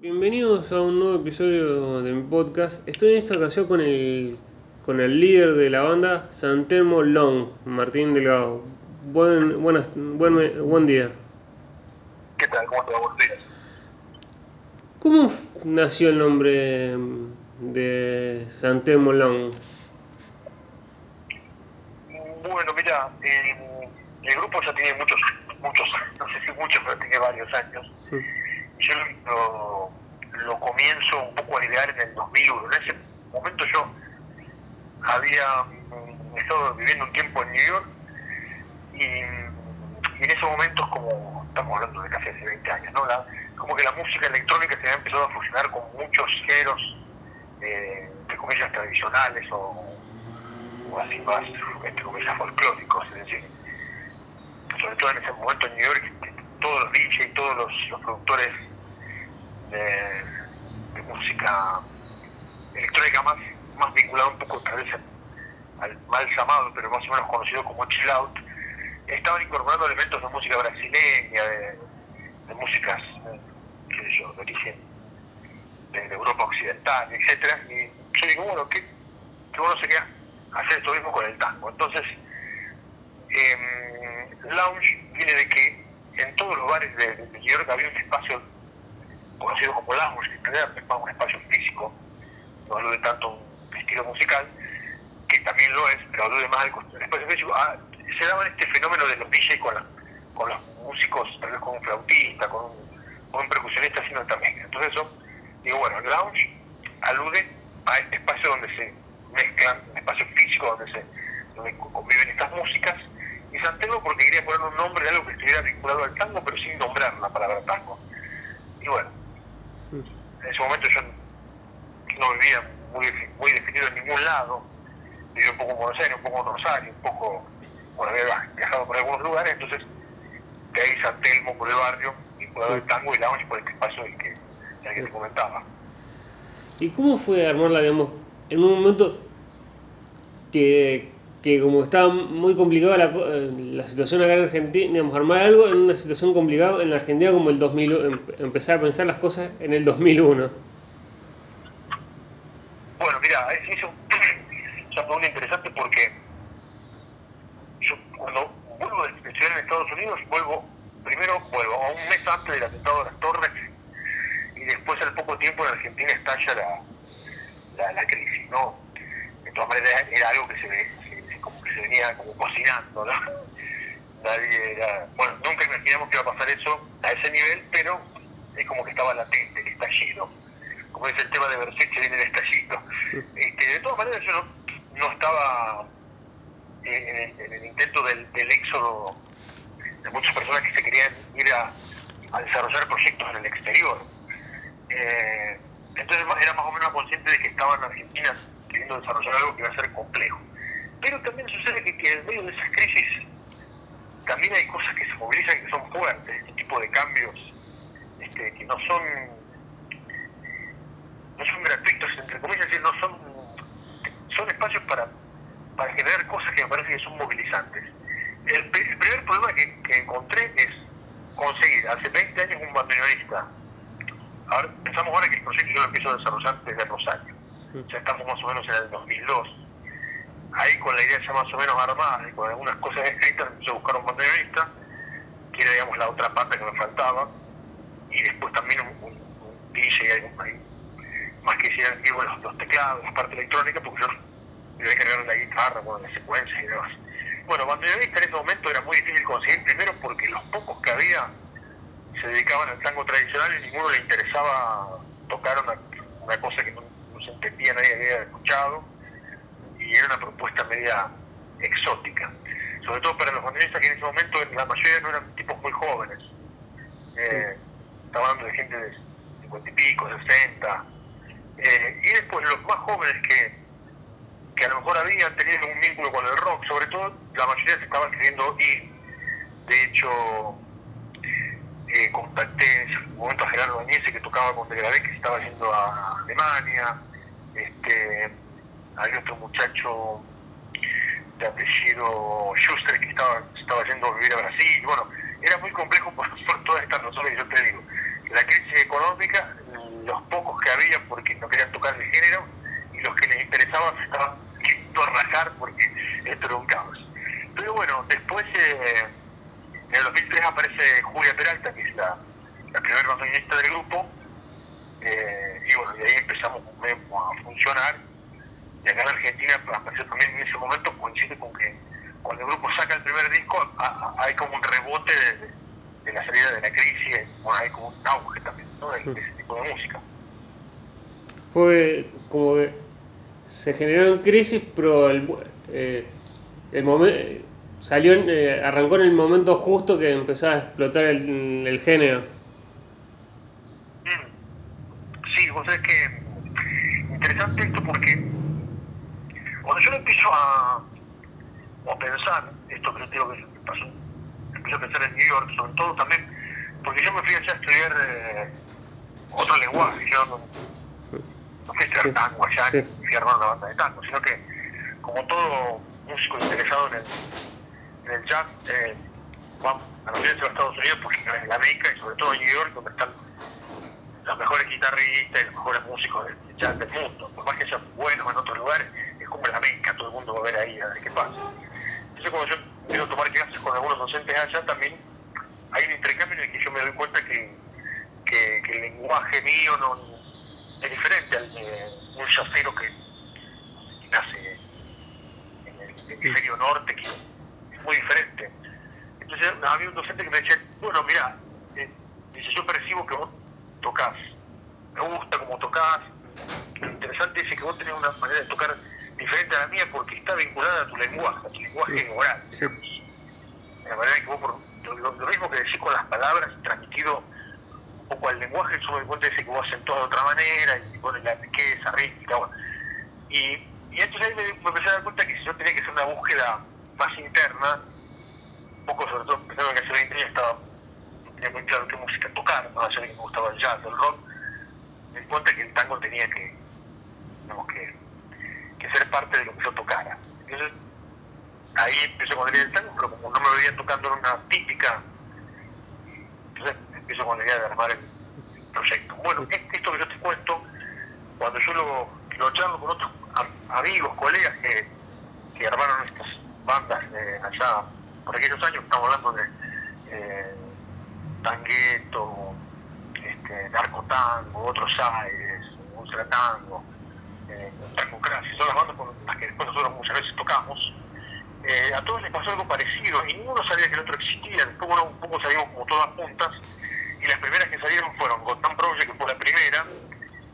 Bienvenidos a un nuevo episodio de mi podcast. Estoy en esta ocasión con el, con el líder de la banda, Santelmo Long, Martín Delgado. Buen, buenas, buen, buen día. ¿Qué tal? ¿Cómo te va? Buenos días. ¿Cómo nació el nombre de Santelmo Long? Bueno, mira, eh, el grupo ya tiene muchos, muchos, no sé si muchos, pero tiene varios años. Yo lo, lo comienzo un poco a idear en el 2001. En ese momento yo había mm, estado viviendo un tiempo en New York y, en esos momentos, como estamos hablando de casi hace 20 años, ¿no? La, como que la música electrónica se había empezado a fusionar con muchos géneros, eh, entre comillas, tradicionales o, o así más, entre comillas, folclóricos. Es decir, sobre todo en ese momento en New York, todos los DJs todos los, los productores de, de, música electrónica más, más vinculada un poco tal vez al mal llamado, pero más o menos conocido como chill out, estaban incorporando elementos de música brasileña, de, de músicas, eh, qué sé yo, de origen de, de, Europa Occidental, etcétera, y yo digo, bueno, qué, qué bueno sería hacer esto mismo con el tango. Entonces, eh, lounge viene de que en todos los bares de, de New York había un espacio conocido como lounge, que más un espacio físico, no alude tanto a un estilo musical, que también lo es, pero alude más al espacio físico. Ah, se daba este fenómeno de los DJs con, la, con los músicos, tal vez con un flautista, con un, con un percusionista haciendo también. Entonces eso, digo, bueno, lounge alude a este espacio donde se mezclan, un espacio físico donde se donde conviven estas músicas, y Santelmo porque quería poner un nombre de algo que estuviera vinculado al tango, pero sin nombrar la palabra tango. Y bueno, en ese momento yo no vivía muy, muy definido en ningún lado, vivía un poco en Buenos Aires, un poco en Rosario, un poco, bueno, había viajado por algunos lugares, entonces de ahí San Telmo por el barrio, vinculado al tango y lounge por este espacio del que, del que te comentaba. ¿Y cómo fue armarla, digamos, en un momento que, que como estaba muy complicada la, la, situación acá en Argentina, digamos, armar algo en una situación complicada en la Argentina como el 2000, empezar a pensar las cosas en el 2001? Bueno, mira, es una pregunta interesante porque yo cuando vuelvo de estudiar en Estados Unidos, vuelvo, primero vuelvo a un mes antes del atentado de las torres y después al poco tiempo en Argentina estalla la, la, la crisis, ¿no? De todas maneras era algo que se, que se venía como cocinando, ¿no? Nadie era, bueno, nunca imaginamos que iba a pasar eso a ese nivel, pero es como que estaba latente el estallido. Como es el tema de Berset, se viene el estallido. Este, de todas maneras yo no, estaba en el, en el intento del, éxodo de muchas personas que se querían ir a, a desarrollar proyectos en el exterior. Eh, entonces era más o menos consciente de que estaba en Argentina queriendo desarrollar algo que iba a ser complejo. Pero también sucede que, que en medio de esas crisis también hay cosas que se movilizan que son fuertes, este tipo de cambios este, que no son no son gratuitos, entre comillas, es decir, no son son espacios para, para generar cosas que me parece que son movilizantes. El, el primer problema que, que, encontré es conseguir hace 20 años un bandoneonista. Ahora, pensamos ahora que el proyecto yo lo empiezo a desarrollar desde Rosario. Ya estamos más o menos en el 2002. Ahí con la idea ya más o menos armada y con algunas cosas escritas, empecé a buscar un que era la otra parte que me faltaba, y después también un, un, un DJ, hay, más que hicieran vivo los, los teclados, la parte electrónica, porque yo debía cargar la guitarra, bueno, la secuencia y demás. Bueno, bandoneonista en ese momento era muy difícil conseguir, primero porque los pocos que había se dedicaban al tango tradicional y ninguno le interesaba tocar una, una cosa que no, se entendía, nadie había escuchado, y era una propuesta media exótica. Sobre todo para los bandoneonistas que en ese momento la mayoría no eran tipos muy jóvenes. Eh, estaba hablando de gente de 50 y pico, 60. Eh, y después los más jóvenes que, que a lo mejor habían tenido un vínculo con el rock, sobre todo la mayoría se estaba escribiendo y de hecho eh, contacté en ese momento a Gerardo Añese que tocaba con Degradé que se estaba yendo a Alemania, este, había otro muchacho de apellido Schuster que estaba, estaba yendo a vivir a Brasil, bueno, era muy complejo por, todas estas razones que yo te digo. La crisis económica, género y los que les interesaba se estaban queriendo rajar porque esto era un caos. Pero bueno, después eh, en el 2003 aparece Julia Peralta, que es la, la primera bandoneonista del grupo, eh, y bueno, y ahí empezamos a funcionar. Y acá en Argentina apareció también en ese momento, coincide con que cuando el grupo saca el primer disco, hay como un rebote de, la salida de la crisis, bueno, hay como un auge también, ¿no? De, ese tipo de música. Fue como que se generó en crisis, pero el, eh, el momento salió, eh, arrancó en el momento justo que empezaba a explotar el, el género. Mm. Sí, vos sabés que interesante esto porque cuando yo empiezo a, a pensar, esto que yo digo que pasó, empiezo a pensar en New York, sobre todo también, porque yo me fui allá a estudiar eh, otro lenguaje, yo no, no fui a estudiar tango allá, sí. ni fui a armar una banda de tango, sino que como todo músico interesado en el, en el jazz, eh, vamos a los Estados Unidos porque en América y sobre todo en New York, donde están los mejores guitarristas y los mejores músicos del jazz del mundo. Por más que sean buenos en otros lugares, es como la meca, todo el mundo va a ver ahí a ver qué pasa. Entonces cuando yo quiero tomar clases con algunos docentes allá también hay un intercambio en el que yo me doy cuenta que, que, el lenguaje mío no es diferente al de un yacero que, nace en el hemisferio norte, que es muy diferente. Entonces había un docente que me decía, bueno, mira, eh, dice, yo percibo que vos tocas, me gusta como tocas, lo interesante es que vos tenés una manera de tocar diferente a la mía porque está vinculada a tu lenguaje, a tu lenguaje sí. oral. De la manera que vos, por, lo, lo, mismo que decís con las palabras, transmitido un poco al lenguaje, yo me cuenta de que vos acentúas de otra manera, y bueno, la riqueza, rítmica, bueno. Y, y entonces ahí me, me, empecé a dar cuenta que si yo tenía que hacer una búsqueda más interna, un poco sobre todo pensando que hace 20 años estaba, no tenía muy claro qué música tocar, allá de que me gustaba el jazz, el rock, me di cuenta que el tango tenía que, digamos, que, ser parte de lo que yo tocara. Entonces, ahí empiezo con del tango, pero como no me veía tocando en una típica, entonces empiezo con la idea de armar el, el proyecto. Bueno, esto que yo te cuento, cuando yo lo, lo charlo con otros amigos, colegas que, que armaron estas bandas eh, allá por aquellos años, estamos hablando de eh, Tangueto, este, Narcotango, Otros Aires, Ultra Tango, eh, son las bandas con las que después nosotros muchas veces tocamos. Eh, a todos les pasó algo parecido y ninguno sabía que el otro existía. Después, bueno, un poco salimos como todas juntas y las primeras que salieron fueron Gotham Project, que fue la primera,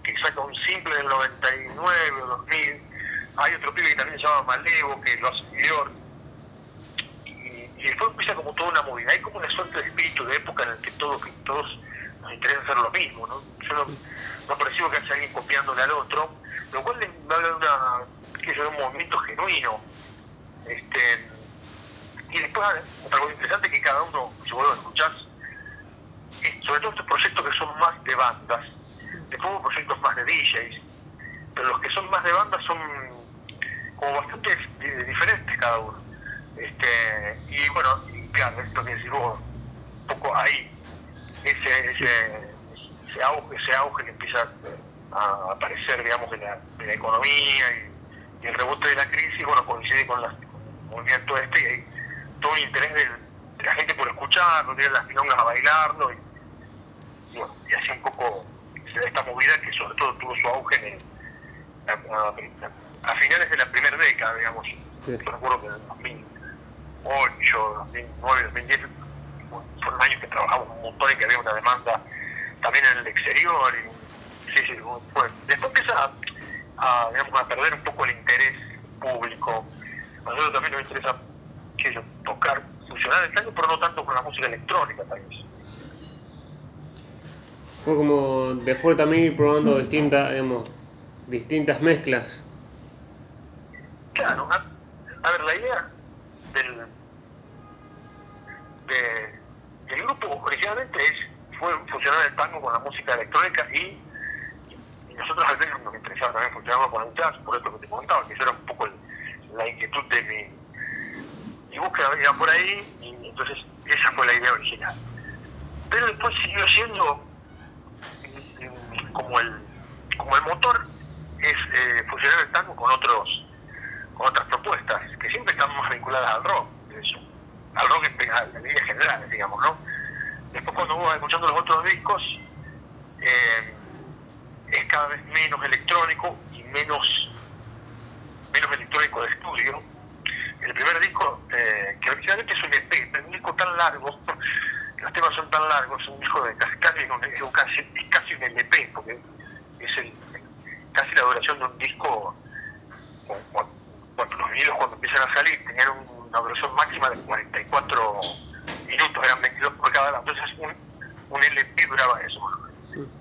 que saca un simple del 99 o 2000. Hay otro pibe que también se llama Malevo, que lo hace York. Y, y, después empieza como toda una movida. Hay como una suerte de espíritu de época en el que, todo, que todos nos interesa hacer lo mismo. ¿no? Yo no, no percibo que haya alguien copiándole al otro, lo cual habla de, una, que de un movimiento genuino. Este, y después, otra cosa interesante que cada uno, si vos lo escuchás, sobre todo estos proyectos que son más de bandas, después proyectos más de DJs, pero los que son más de bandas son como bastante diferentes cada uno. Este, y bueno, claro, esto que decís vos, un poco ahí, ese, ese, ese, auge, ese auge que empieza a aparecer, digamos, de la, de la economía y, y, el rebote de la crisis, bueno, coincide con, la, con el movimiento este y hay todo un interés de, de la gente por escucharlo, de las milongas a bailarlo y, y, bueno, y así un poco se da esta movida que sobre todo tuvo su auge en el, a, a, a, finales de la primera década, digamos. Sí. Yo recuerdo que en el 2008, 2009, 2010 bueno, fueron años que trabajamos un montón y que había una demanda también en el exterior. Y, sí, sí, fue. Después empieza a, a, digamos, a perder un poco el interés público. A nosotros también nos interesa que yo, tocar, funcionar el tango, pero no tanto con la música electrónica, tal vez. Fue como después también ir probando distintas, digamos, distintas mezclas. Claro, a, a ver, la idea del, de, del grupo originalmente es, fue funcionar el tango con la música electrónica y, y, y nosotros al menos nos interesaba también el por esto que te comentaba, que era un poco el, la inquietud de mi, búsqueda iba por ahí y entonces esa fue la idea original. Pero después siguió siendo como el, como el motor es con otros con otras propuestas que siempre están más vinculadas al rock, al rock en, en líneas generales, digamos, ¿no? Después cuando vos vas escuchando los otros discos, eh, es cada vez menos electrónico y menos electrónico de estudio. El primer disco, eh, que originalmente es un EP, pero un disco tan largo, los temas son tan largos, es un disco de casi, casi, es casi, es casi un LP, porque es el, casi la duración de un disco cuando los vinilos cuando empiezan a salir tenían una duración máxima de 44 minutos, eran 22 por cada lado, entonces un, un LP duraba eso.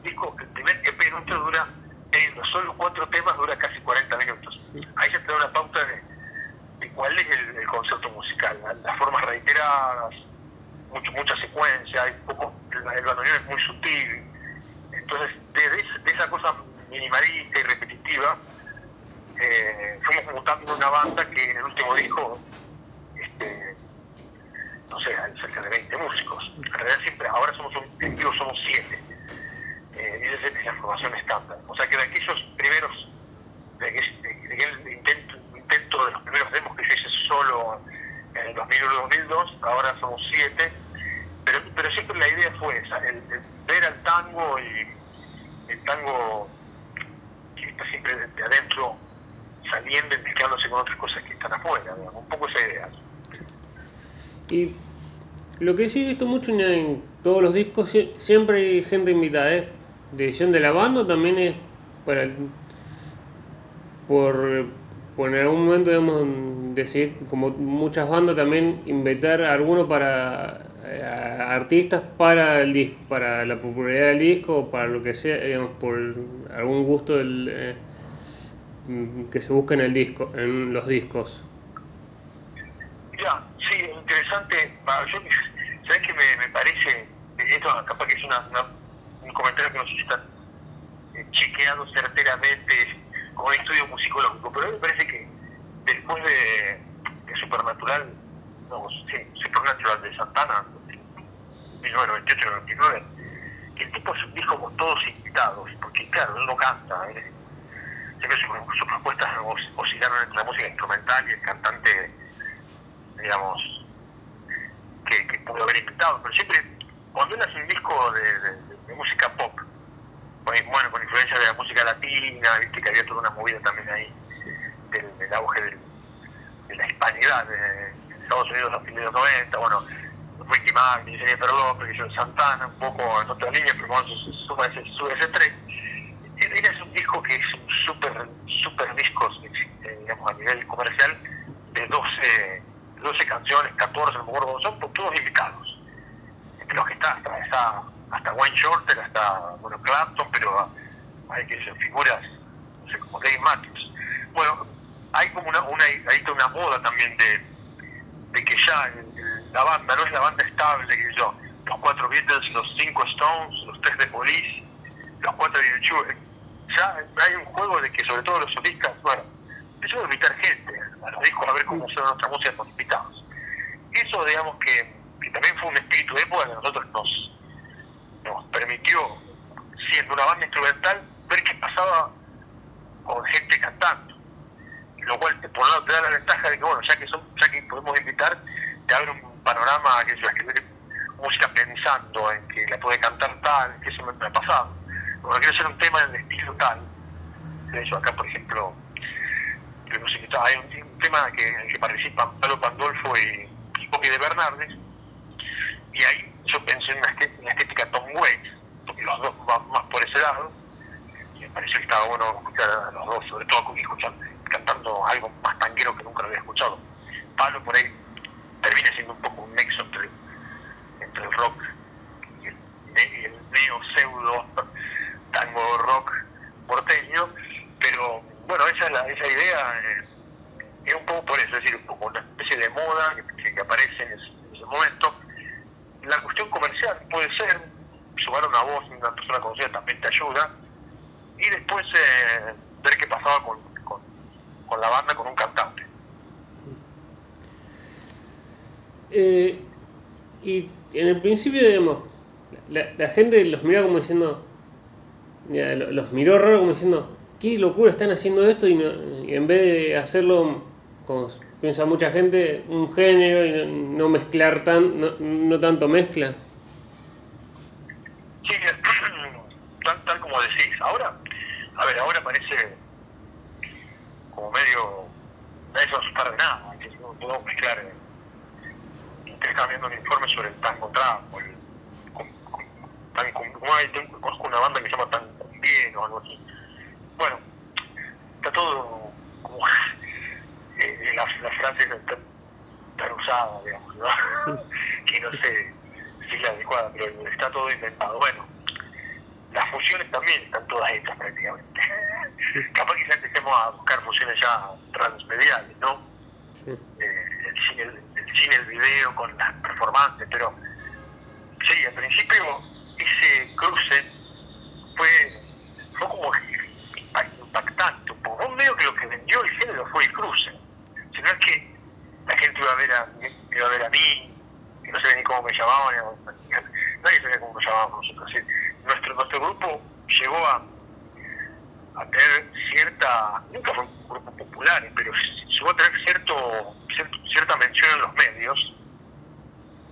Disco, el primer EP nuestro dura, teniendo solo cuatro temas, dura casi 40 minutos. Ahí se te da una pauta de, de cuál es el, el, concepto musical, las formas reiteradas, mucho, mucha secuencia, hay poco, el, el es muy sutil, entonces de, de esa cosa minimalista y repetitiva, eh, fuimos mutando una banda que en el último disco, este, no sé, hay cerca de 20 músicos. En realidad siempre, ahora somos un, en somos 7. Eh, esa es la formación estándar. O sea que de aquellos primeros, de, de, de aquel intento, intento de los primeros demos que yo hice solo en el 2001-2002, ahora somos 7. Pero, siempre la idea fue esa, el, ver al tango y el tango que está siempre de adentro saliendo y mezclándose con otras cosas que están afuera, digamos, un poco esa idea. Y lo que sí he visto mucho en todos los discos, siempre hay gente invitada, ¿eh? De edición de la banda también es para por, por en algún momento digamos decidir, como muchas bandas también invitar a alguno para artistas para el disco, para la popularidad del disco para lo que sea, digamos, por algún gusto del, eh, que se busca en el disco, en los discos. Ya, sí, interesante. Yo, ¿Sabes qué me, me, parece? Esto capaz que es una, un comentario que no sé si está chequeado certeramente como un estudio musicológico, pero a mí me parece que después de, de Supernatural, no, sí, Supernatural de Santana, 1998-99, que el tipo con todos invitados, porque claro, él no canta, él, siempre sus, propuestas oscilaron entre la música instrumental y el cantante, digamos, que, pudo haber invitado, pero siempre, cuando él hace un disco de, música pop, bueno, con influencia de la música latina, viste que había toda una movida también ahí del, del auge de la hispanidad de, Estados Unidos a fines de los 90, bueno, Ricky Martin, Jennifer John Santana, un poco en otra línea, pero bueno, sube ese, sube ese tren. Él es un disco que es un súper super disco, eh, digamos, a nivel comercial, de 12, 12 canciones, 14, no me acuerdo, son todos invitados. Entre los que está, hasta, está, hasta Wayne Shorter, hasta, bueno, Clapton, pero hay que ser figuras, no sé, como Dave Matthews. Bueno, hay como una, una, hay una moda también de, de que ya la banda no es la banda estable que yo, los cuatro Beatles, los cinco Stones, los tres de Police, los cuatro de YouTube, ya hay un juego de que sobre todo los solistas, bueno, eso de invitar gente a los discos a ver cómo suena nuestra música con invitados. Eso digamos que, que también fue un espíritu de época que a nosotros nos, nos permitió, siendo una banda instrumental, ver qué pasaba con gente cantando lo cual por un lado te da la ventaja de que bueno ya que son, ya que podemos invitar te abre un panorama que yo escribir música pensando en que la puede cantar tal que eso me, ha pasado. Cuando quiero hacer un tema en el estilo tal de hecho acá por ejemplo hay un, un tema que, en el que participan Pablo Pandolfo y, y de Bernardes y ahí yo pensé en una, estética, Tom Waits porque los dos van más por ese lado y me pareció que estaba bueno escuchar a los dos sobre todo escuchar cantando algo más tanguero que nunca lo había escuchado. Pablo por ahí termina siendo un poco un nexo entre, entre el rock y el, neo pseudo tango rock porteño, pero bueno, esa, esa idea eh, es un poco por eso, es decir, un una especie de moda que, que aparece en ese, en ese, momento. La cuestión comercial puede ser, sumar una voz, una persona conocida también te ayuda, y después eh, ver qué pasaba con, con la banda, con un cantante. Eh, y en el principio, digamos, la, la, gente los miraba como diciendo, ya, los miró raro como diciendo, qué locura están haciendo esto y, en vez de hacerlo, como piensa mucha gente, un género y no, mezclar tan, no, tanto mezcla. Sí, tal, tal como decís. Ahora, a ver, ahora parece como medio, nadie se va a asustar de nada, que no podemos mezclar eh, intercambiando un informe sobre el tango trap el tan, como hay, conozco una banda que se llama Tan Bien o algo así. Bueno, está todo como eh, las, las frases están tan usadas, digamos, ¿no? que no sé si es la adecuada, pero está todo inventado. Bueno, las fusiones también están todas hechas prácticamente. Capaz que ya empecemos a buscar fusiones ya transmediales, ¿no? Eh, el, cine, el, cine, el video con las performances, pero sí, al principio ese cruce fue, fue como impactante un poco. Medio que lo que vendió el género fue el cruce. Si no es que la gente iba a ver a, iba a, ver a mí, que no sabía ni cómo me llamaban, nadie sabía cómo nos llamábamos nosotros. Nuestro, nuestro grupo llegó a, a tener cierta, nunca fue un grupo popular, pero llegó a tener cierto, cierta mención en los medios,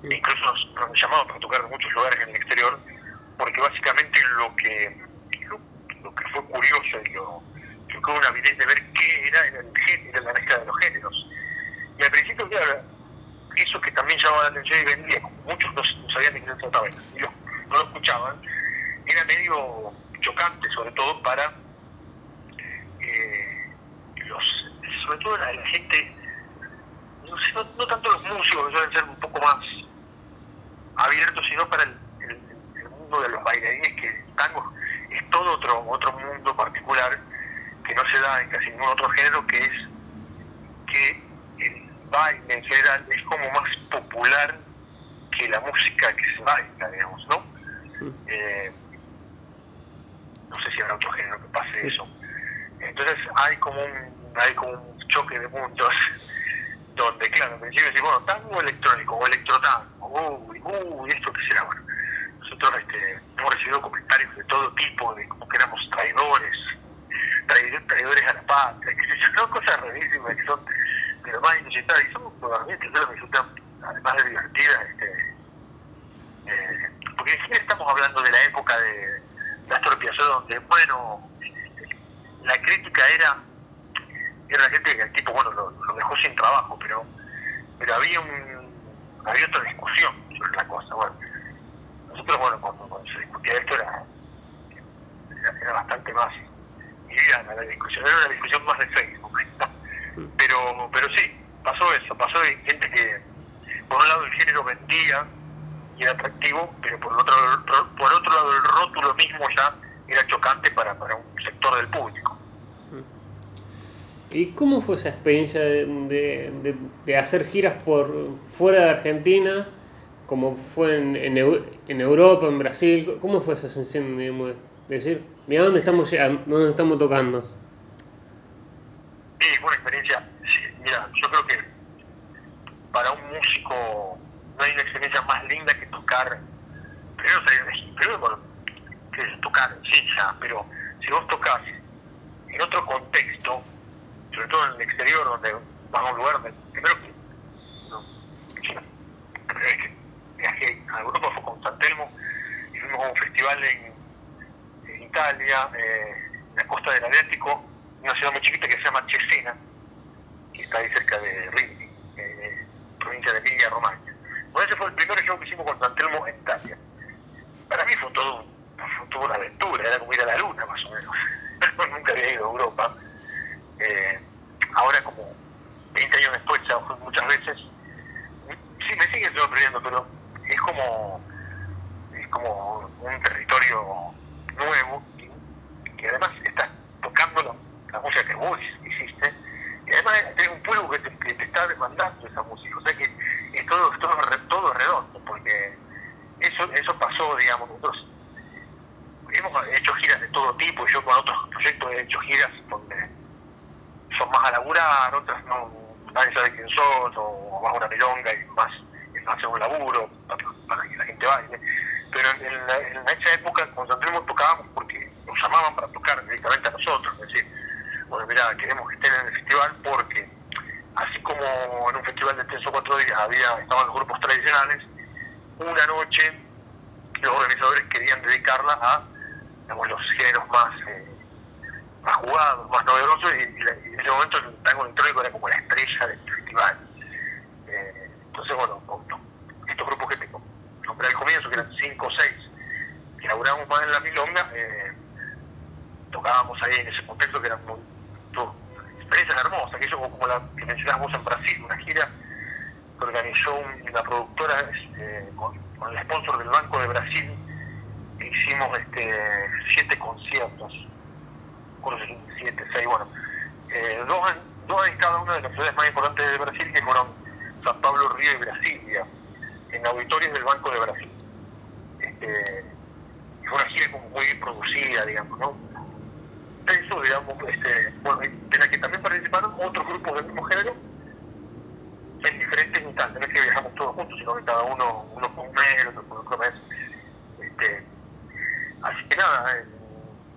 incluso nos, nos llamaban para tocar en muchos lugares en el exterior, porque básicamente lo que, lo, que fue curioso y lo, que hubo una avidez de ver qué era, era, el era la mezcla de los géneros. Y al principio, claro, eso que también llamaba la atención y vendía, como muchos no, sabían de qué se trataba y no lo escuchaban, era medio chocante, sobre todo para eh, los, sobre todo la, la gente, no, no, tanto los músicos que suelen ser un poco más abiertos, sino para el, el, mundo de los bailarines, que el tango es todo otro, otro mundo particular que no se da en casi ningún otro género, que es que el baile en general es como más popular que la música que se baila, digamos, ¿no? Eh, no sé si habrá otro género que pase eso. Entonces hay como un, hay como un choque de mundos donde, claro, al principio decís, bueno, tango electrónico o electrotango, uy, uy, esto qué será, bueno. Nosotros este, hemos recibido comentarios de todo tipo, de como que éramos traidores, traidores, a la patria, que son cosas rarísimas que son de lo más inusitadas y son yo me resultan, además de divertidas, este, eh, porque siempre estamos hablando de la época de las Piazzolla, donde, bueno, la crítica era, era la gente que el tipo, bueno, lo, dejó sin trabajo, pero, pero había un había otra discusión sobre la cosa. Bueno, nosotros, bueno, cuando, se discutía esto era, era, bastante más liviana la discusión, era una discusión más de Facebook. pero, pero sí, pasó eso, pasó de gente que, por un lado, el género vendía y era atractivo, pero por otro, por otro lado, el rótulo mismo ya era chocante para, para un sector del público. ¿Y cómo fue esa experiencia de, de, hacer giras por fuera de Argentina, como fue en, en, Europa, en Brasil? ¿Cómo fue esa sensación de decir, mira dónde estamos llegando, dónde estamos tocando? Sí, fue una experiencia, mira, yo creo que para un músico no hay una experiencia más linda que tocar, primero primero que es tocar, sí, ya, pero si vos tocas en otro contexto, sobre todo en el exterior, donde vas a un lugar primero que, no, viajé a Europa, fue con San Telmo, y fuimos a un festival en, Italia, eh, en la costa del Adriático, una ciudad muy chiquita que se llama Cesena, que está ahí cerca de Rimini, eh, provincia de Emilia Romagna. Bueno, ese fue el primer show que hicimos con San Telmo en Italia. Para mí fue todo, fue toda una aventura, era como ir a la luna más o menos. Nunca había ido a Europa. Eh, ahora como 20 años después, ya muchas veces, sí me sigue sorprendiendo, pero es como, es como un territorio nuevo que además estás tocando la, música que vos hiciste y además tenés un pueblo que te, está demandando esa música, o sea que es todo, todo, todo redondo, porque eso, eso pasó, digamos, nosotros hemos hecho giras de todo tipo, yo con otros proyectos he hecho giras donde más a laburar, otras no, nadie sabe quién son, o más una milonga y más es hacer un laburo para, que la gente baile. Pero en, esa época, con Santelmo tocábamos porque nos llamaban para tocar directamente a nosotros, es decir, bueno, mira, queremos que estén en el festival porque así como en un festival de tres o cuatro días había, estaban los grupos tradicionales, una noche los organizadores querían dedicarla a los géneros más, eh, más jugados, más novedosos, y, en ese momento el tango electrónico era como la estrella del festival. Eh, entonces, bueno, estos grupos que tengo, nombré al comienzo, que eran cinco o seis, que laburamos más en la milonga, eh, tocábamos ahí en ese contexto que eran muy, experiencias hermosas, que eso como la que mencionábamos en Brasil, una gira que organizó una productora este, con, el sponsor del Banco de Brasil, hicimos este, siete conciertos, siete, seis, bueno, eh, dos, en, dos en cada una de las ciudades más importantes de Brasil, que fueron San Pablo, Río y Brasilia, en auditorios del Banco de Brasil. Este, fue una gira como muy producida, digamos, ¿no? eso, digamos, este, bueno, de la que también participaron otros grupos del mismo género en diferentes instantes, no es que viajamos todos juntos, sino que cada uno, uno con un mes, otro con otro mes. Este, así que nada,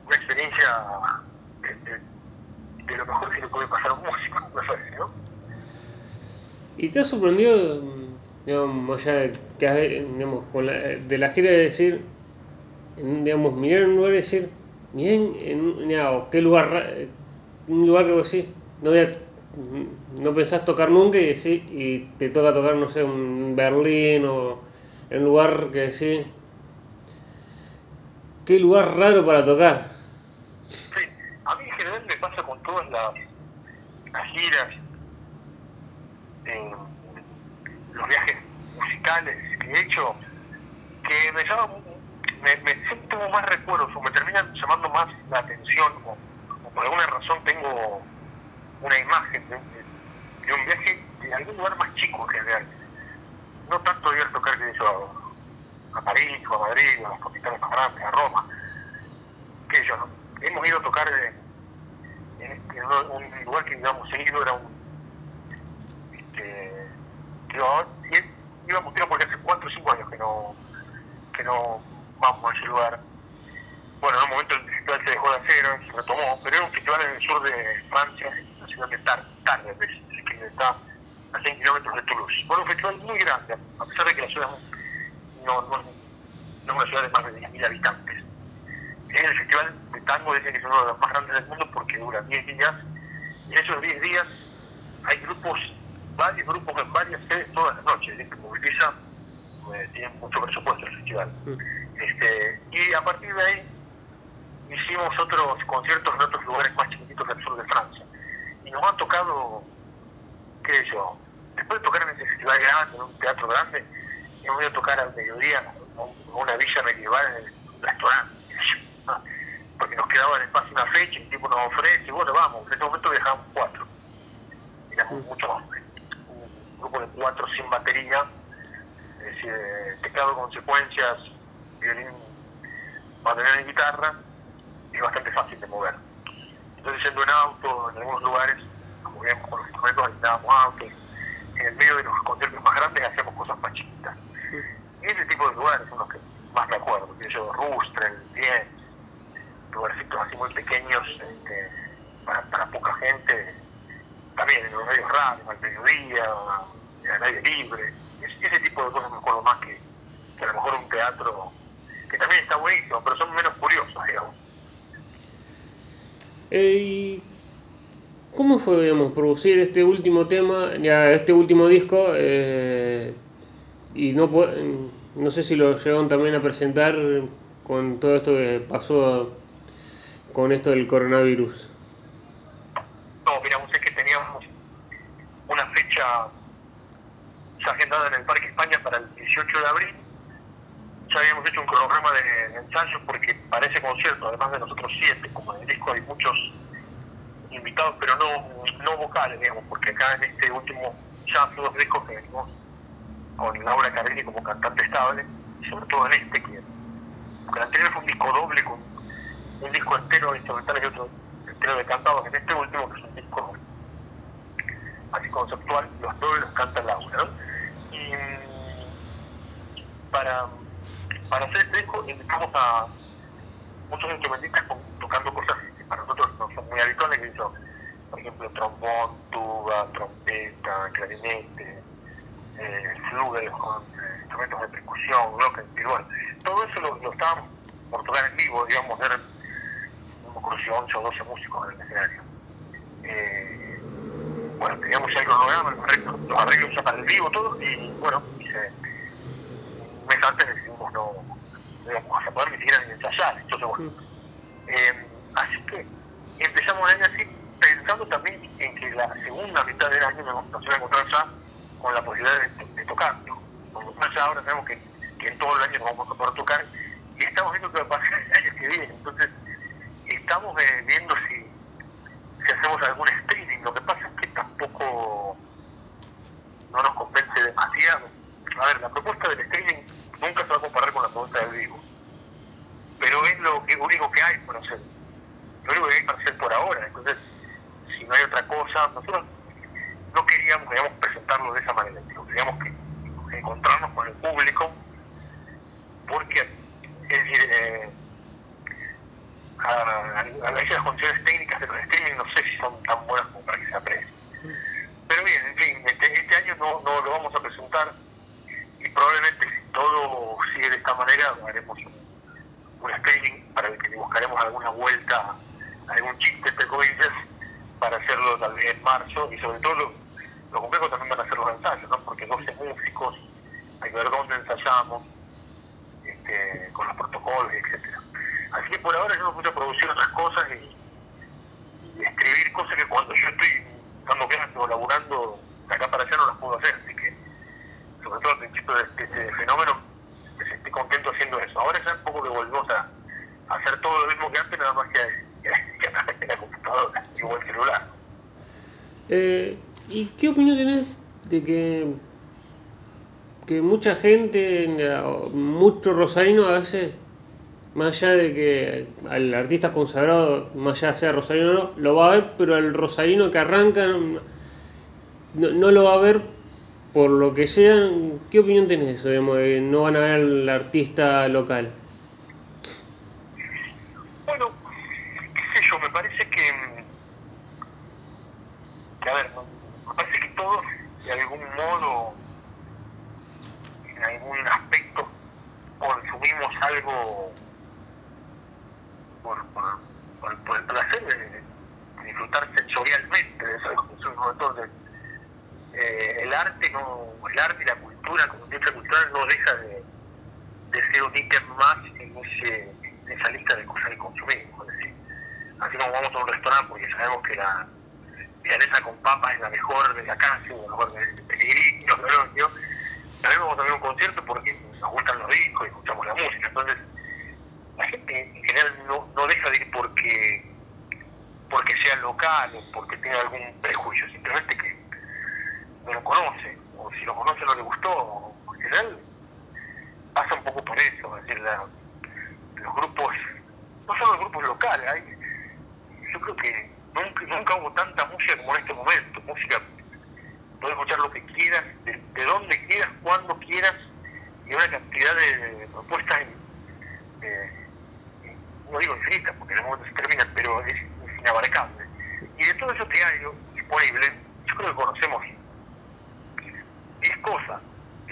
una experiencia de, lo mejor que le puede pasar a un músico, me parece, ¿no? ¿Y te ha sorprendido, digamos, de, que, digamos, con la, de la gira de decir, digamos, mirar en un lugar y decir, Bien, en, qué lugar, un lugar que vos sí, no, no pensás tocar nunca y, sí, y te toca tocar, no sé, un Berlín o en un lugar que sí. Qué lugar raro para tocar. Sí, a mí en general me pasa con todas las, giras, eh, los viajes musicales que he hecho, que me llama me, me tengo más recuerdos o me terminan llamando más la atención o, por alguna razón tengo una imagen de, un viaje de algún lugar más chico en general. No tanto de ir a tocar que yo a, París o a Madrid o a las capitales más grandes, a Roma. Que yo, hemos ido a tocar en, en, un lugar que íbamos seguido, era un este, íbamos, porque hace 4 o 5 años que no que no vamos a ese lugar. Bueno, en un momento el festival se dejó de hacer, se retomó, pero era un festival en el sur de Francia, en la ciudad de Tarbes, que está a 100 kilómetros de Toulouse. Bueno, un festival muy grande, a pesar de que la ciudad no, no, no es una ciudad de más de 10.000 habitantes. Es el festival tango, dicen que es uno de los más grandes del mundo porque dura 10 días, y en esos 10 días hay grupos, varios grupos en varias sedes todas las noches, que moviliza, eh, tiene mucho presupuesto el festival. Mm. Este, y a partir de ahí hicimos otros conciertos en otros lugares más chiquititos del sur de Francia. Y nos han tocado, qué sé yo, después de tocar en ese festival grande, en un teatro grande, hemos ido a tocar al mediodía a una villa medieval en un restaurante, porque nos quedaba en el espacio una fecha y el tipo nos ofrece, y bueno, vamos, en ese momento viajábamos cuatro, éramos mm. mucho más, un grupo de cuatro sin batería, es decir, teclado consecuencias, violín, batería y guitarra, es bastante fácil de mover. Entonces yendo en auto, en algunos lugares, como veíamos con los instrumentos, alquilábamos autos, en el medio de los conciertos más grandes hacíamos cosas más chiquitas. Y ese tipo de lugares son los que más me acuerdo, que yo, Rustrel, Bien, lugarcitos así muy pequeños este, para, para poca gente, también en los medios radios, al mediodía, al aire libre, ese tipo de cosas me acuerdo más que, a lo mejor un teatro que también está buenísimo, pero son menos curiosos, digamos. Eh, ¿Cómo fue, digamos, producir este último tema, ya este último disco? Eh, y no, no sé si lo llegaron también a presentar con todo esto que pasó con esto del coronavirus. No, mira, sé que teníamos una fecha agendada en el Parque España para el 18 de abril ya habíamos hecho un cronograma de, ensayos porque para ese concierto, además de nosotros siete, como en el disco hay muchos invitados, pero no, no vocales, digamos, porque acá en este último, ya hace dos discos que venimos con Laura Carelli como cantante estable, sobre todo en este, que, el anterior fue un disco doble con un disco entero de instrumentales y otro entero de cantados, en este último que es un disco así conceptual, los dos los canta Laura, ¿no? Y para para hacer este disco invitamos a muchos instrumentistas tocando cosas hizo, por ejemplo, trombón, tuba, trompeta, clarinete, eh, flugel con instrumentos de percusión, y bueno, todo eso lo, lo estábamos por tocar en vivo, digamos, eran, si 11 o 12 músicos en el escenario. Eh, bueno, teníamos ya el cronograma, arreglos, los arreglos ya para el vivo, todo, y bueno, se, un mes antes decidimos no, no íbamos a poder ni siquiera ni ensayar, entonces bueno. Eh, así que empezamos el año así, pensando también en que la segunda mitad del año nos, iba a encontrar ya con la posibilidad de, de tocar. ¿no? Por lo cual ya ahora sabemos que, que en todo el año nos vamos a poder tocar y estamos viendo qué va a pasar el año que viene. Entonces, estamos eh, viendo si, si hacemos algún streaming. Lo que pasa es que tampoco no nos convence demasiado. A ver, la propuesta del streaming nunca se va a comparar con la propuesta del vivo. Pero es lo que, único que hay por hacer. Lo único que hay para hacer por ahora. Entonces, si no hay otra cosa, nosotros no queríamos, queríamos presentarlo de esa manera. Queríamos que, encontrarnos con el público porque, es decir, eh, a, a veces las condiciones técnicas de los streaming no sé si son tan buenas como para que se aprecien. Pero bien, en fin, este, este año no, no lo vamos a presentar y probablemente si todo sigue de esta manera haremos un, un streaming para el que buscaremos alguna vuelta, algún chiste entre comillas, para hacerlo tal vez en marzo y sobre todo lo, lo complejo también van a ser los ensayos, ¿no? porque 12 músicos, hay que ver dónde ensayamos, este, con los protocolos, etcétera. Así que por ahora yo me puse a producir otras cosas y, y escribir cosas que cuando yo estoy dando clases o laburando de acá para allá no las puedo hacer, así que sobre todo al principio de este, este fenómeno me sentí contento haciendo eso. Ahora ya un poco que volvimos a, a hacer todo lo mismo que antes, nada más que, que, que a través de la computadora o el celular. Eh, ¿Y qué opinión tenés de que, que mucha gente, mucho rosarino a veces, más allá de que al artista consagrado, más allá sea rosarino o no, lo va a ver, pero al rosarino que arranca no, no lo va a ver por lo que sea? ¿Qué opinión tenés eso? Digamos, de no van a ver al artista local. Bueno, qué sé yo, me parece que, que a ver, me parece que todos de algún modo, en algún aspecto, consumimos algo por, por, por, por el placer de, de, disfrutar sensorialmente de eso consumo. Entonces, eh, el arte no, el arte y la cultura como industria cultural no deja de, de ser un ítem más en ese en esa lista de cosas que consumimos. Es decir, así como vamos a un restaurante porque sabemos que la milanesa con papas es la mejor de la casa, o mejor de Pellegrino, de yo, también vamos a ver un concierto porque nos gustan los discos y escuchamos la música. Entonces, la gente en general no, no deja de ir porque porque sea local o porque tenga algún prejuicio, simplemente que no lo conoce, o si lo conoce no le gustó, en general pasa un poco por eso, es decir, la, los grupos, no solo los grupos locales, hay, yo creo que nunca, nunca hubo tanta música como en este momento, música, puedes escuchar lo que quieras, de, de donde quieras, cuando quieras, y una cantidad de, de propuestas, eh, no digo infinitas, porque en el momento se terminan, pero es, es inabarcable. Y de todo eso que hay disponible, yo creo que conocemos 10 cosas,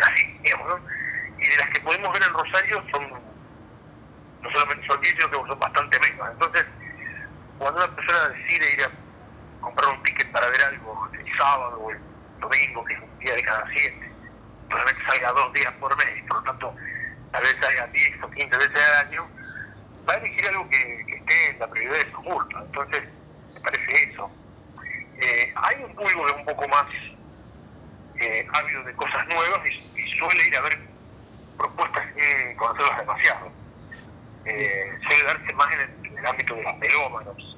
así, digamos, ¿no? Y de las que podemos ver en Rosario son, no solamente son 10, sino que son bastante menos. Entonces, cuando una persona decide ir a comprar un ticket para ver algo el sábado o el domingo, que es un día de cada 7, probablemente salga dos días por mes, por lo tanto, tal vez salga 10 o 15 veces al año, va a elegir algo que, que esté en la prioridad de su gusto. Entonces, me parece eso. Eh, hay un público que es un poco más eh, ávido de cosas nuevas y, suele ir a ver propuestas sin conocerlas demasiado. Eh, suele darse más en el, ámbito de los melómanos.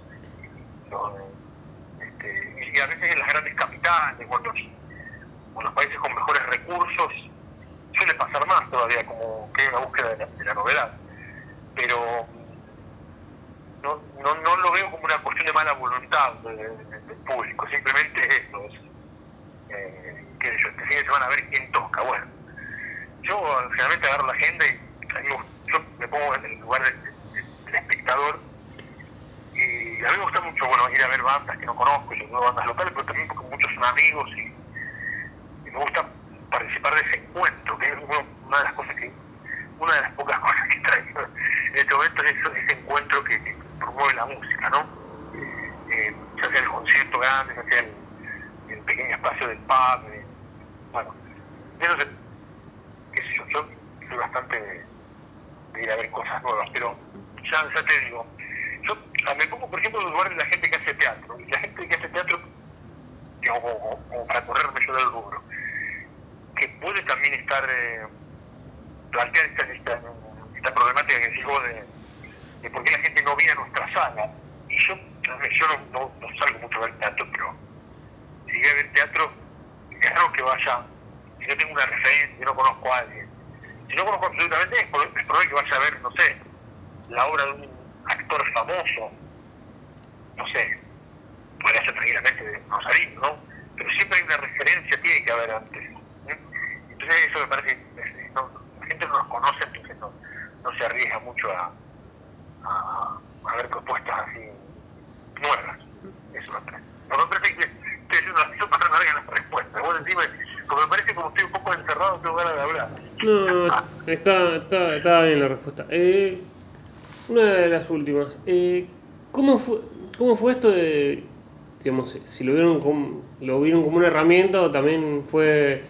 Este, y a veces en las grandes capitales o en los, países con mejores recursos suele pasar más todavía, como que hay una búsqueda de la, de la novedad. Pero no, no, no lo veo como una cuestión de mala voluntad del de, de público, simplemente eso. Es, eh, qué sé yo, este fin de semana a ver quién toca. Bueno, yo generalmente agarro la agenda y yo me pongo en el lugar del, del espectador y a mí me gusta mucho bueno ir a ver bandas que no conozco, yo veo bandas locales, pero también porque muchos son amigos y, y me gusta participar de ese encuentro, que es una de las cosas que, una de las pocas cosas que traigo en este momento es ese encuentro que, promueve la música, ¿no? Eh, ya sea el concierto grande, ya sea el, pequeño espacio del pub, eh, bueno, eso sé, qué sé yo, yo soy bastante de, ir a ver cosas nuevas, pero ya, te digo, yo me pongo, por ejemplo, en el lugar de la gente que hace teatro, y la gente que hace teatro, digamos, para correrme yo del rubro, que puede también estar, eh, plantear esta, esta, esta, problemática que digo de, de por qué la gente no viene a nuestra sala. Y yo, yo no, no, salgo mucho a ver teatro, pero si voy a ver teatro, es algo que vaya, si no tengo una referencia, si no conozco a alguien, si no conozco absolutamente, es probable que vaya a ver, no sé, la obra de un actor famoso, no sé, podría ser tranquilamente de ¿no? Pero siempre hay una referencia, tiene que haber antes. Entonces eso me parece, no, no nos conoce, entonces no, no se arriesga mucho a, a, ver propuestas así nuevas. Eso me parece. No me parece que haciendo una acción para larga las respuestas. Vos decime, porque me parece como estoy un poco encerrado, tengo ganas de hablar. No, está, está, está bien la respuesta. Eh, una de las últimas. Eh, ¿cómo, fue, ¿Cómo fue esto de, digamos, si lo vieron como, lo vieron como una herramienta o también fue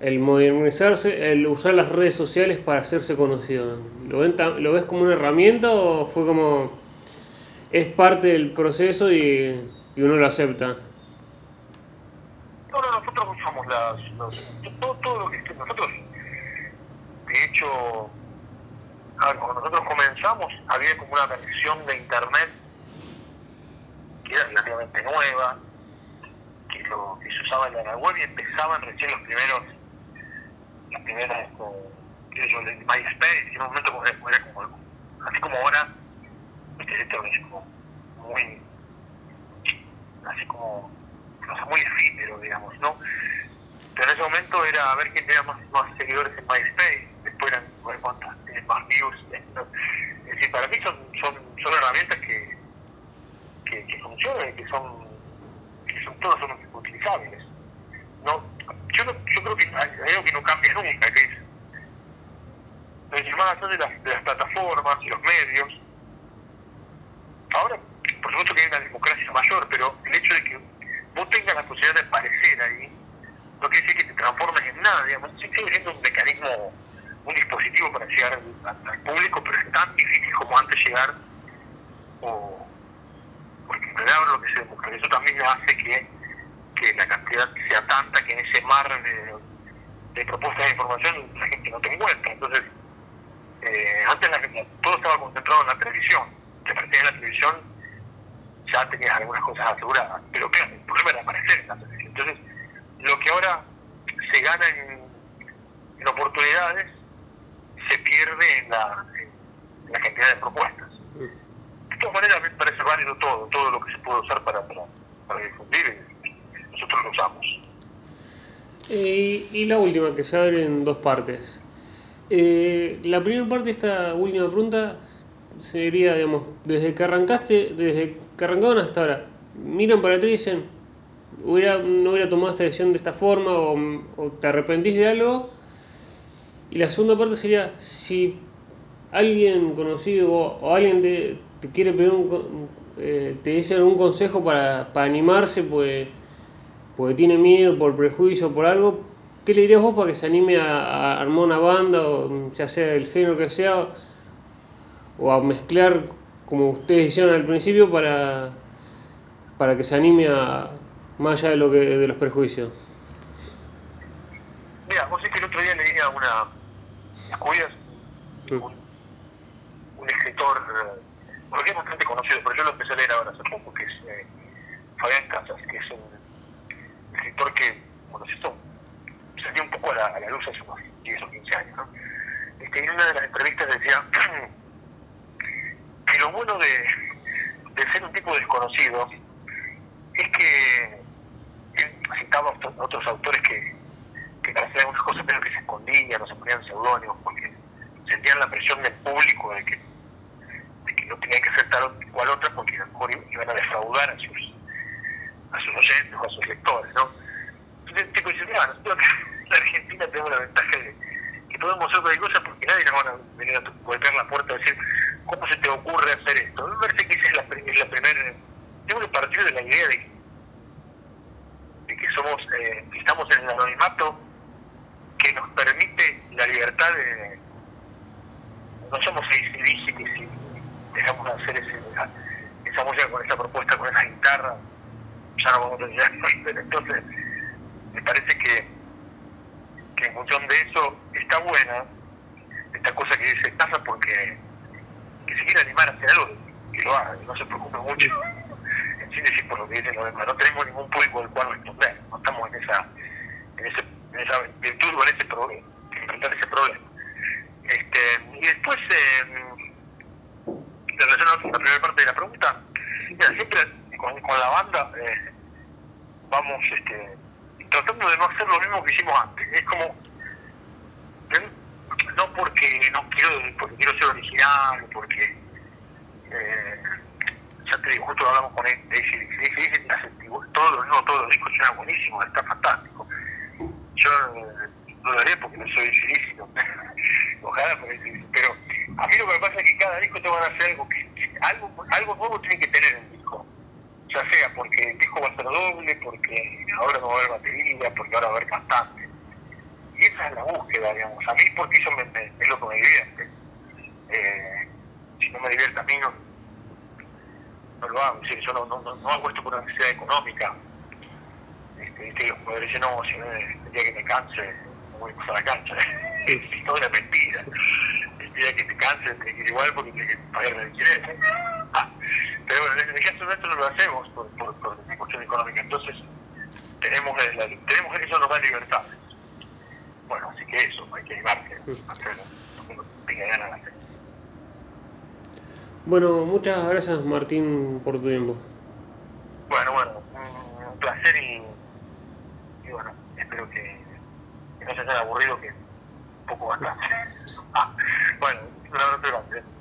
el modernizarse, el usar las redes sociales para hacerse conocido? ¿Lo, ven, ¿Lo ves como una herramienta o fue como es parte del proceso y, y uno lo acepta? No, no, nosotros usamos las, los, todo, todo lo que nosotros, de hecho, cuando nosotros comenzamos había como una versión de internet que era relativamente nueva, que, lo, que se usaba en la web y empezaban recién los primeros, las primeras, que yo, MySpace, en un momento era como, así como ahora, este, esto es como muy, así como, muy efímero, digamos, ¿no? Pero en ese momento era a ver quién tenía más, más seguidores en MySpace, después eran ver cuántas más views. ¿no? Es decir, para mí son, son, son herramientas que, que, funcionan y que son, que son son utilizables. No, yo, no, yo creo que hay, algo que no cambia nunca, que es, decir, más de las, de las plataformas y los medios, ahora, por supuesto que hay una democracia mayor, pero el hecho de que vos tengas la posibilidad de aparecer ahí, no quiere decir que te transformes en nada, digamos, sigue siendo un mecanismo, un dispositivo para llegar al, público, pero es tan difícil como antes llegar, o porque en lo que se democratizó también hace que, que la cantidad sea tanta que en ese mar de, de propuestas de información la gente no te encuentra. Entonces, eh, antes la, todo estaba concentrado en la televisión, te aparecías en la televisión, ya tenías algunas cosas aseguradas, pero claro, el problema era aparecer en la televisión. Entonces, lo que ahora se gana en, en oportunidades se pierde en la, en la cantidad de propuestas. De todas maneras, me parece válido todo, todo lo que se puede usar para, para, para difundir, nosotros usamos. Y, y, la última, que se abre en dos partes. Eh, la primera parte esta última pregunta sería, digamos, desde que arrancaste, desde que arrancaron hasta ahora, miran para atrás y dicen, hubiera, no hubiera tomado esta decisión de esta forma o, o, te arrepentís de algo. Y la segunda parte sería si alguien conocido o, o alguien te, te, quiere pedir un, eh, te dice algún consejo para, para animarse, pues, porque tiene miedo por prejuicio por algo, ¿qué le dirías vos para que se anime a, a, armar una banda, o ya sea el género que sea, o a mezclar como ustedes hicieron al principio para, para que se anime a, más allá de lo que de los prejuicios. Mira, vos es que el otro día leía una Descubrías un, un, escritor eh, porque es bastante conocido, pero yo lo empecé a leer ahora hace poco, que es eh, Fabián Casas, que es un escritor que, bueno, esto salió un poco a la, a la luz hace unos 10 o 15 años, ¿no? Este, en una de las entrevistas decía que lo bueno de, ser un tipo desconocido es que él citaba a otros autores que, que hacer algunas cosas pero que se escondían o se ponían seudónimos porque sentían la presión del público de que, no tenían que ser tal cual otra porque eran mejor iban a defraudar a sus, a sus oyentes a sus lectores, ¿no? Entonces el tipo dice, mira, nosotros en la Argentina tenemos la ventaja de que podemos hacer cualquier cosa porque nadie nos va a venir a golpear la puerta y decir, ¿cómo se te ocurre hacer esto? Me parece que esa es la, es la primera... Tengo que partir de la idea de, de que somos, eh, que estamos en el anonimato que nos permite la libertad de... No somos ACDC que si dejamos de hacer ese, esa música con esa propuesta, con esa guitarra, ya no vamos a tener pero entonces me parece que, que en función de eso está buena esta cosa que dice casa porque que se quiere animar a hacer algo que lo haga, que no se preocupe mucho en sí decir por lo que dicen los demás, no tenemos ningún público al cual responder, no estamos en esa, en ese, en esa virtud o en ese problema, enfrentar ese problema. Este, y después eh, en relación a la primera parte de la pregunta, mira, siempre con, con la banda eh, vamos este, tratando de no hacer lo mismo que hicimos antes. Es como, no porque no quiero, porque quiero ser original, o porque, eh, ya te digo, justo hablamos con él, dice, los, discos suenan buenísimos, está fantástico. Yo eh, no lo haré porque no soy ilícito, ojalá, pero a mí lo que me pasa es que cada disco te van a hacer algo que, algo, algo nuevo tiene que tener el disco. Ya sea porque el disco va a ser doble, porque ahora no va a haber batería, porque ahora va a haber cantante. Y esa es la búsqueda, digamos. A mí porque eso me, me, es lo que me divierte. Eh, si no me divierte a mí, no, no lo hago. Es yo no, no, no, hago esto por una necesidad económica. Este, este, los poderes dicen, no, si el día que me canse, no voy a la cancha. es toda una mentira día que te canses, te que ir igual porque tienes que pagar el alquiler. Ah, pero bueno, en el caso nuestro no lo hacemos por, por, por una cuestión económica, entonces tenemos, la, tenemos eso nos da libertades. Bueno, así que eso, hay que animarse de hacer. Bueno, muchas gracias Martín por tu tiempo. Bueno, bueno, un placer y, y, bueno, espero que, que no se haya aburrido, que un poco bastante. Ah, bueno, un abrazo grande.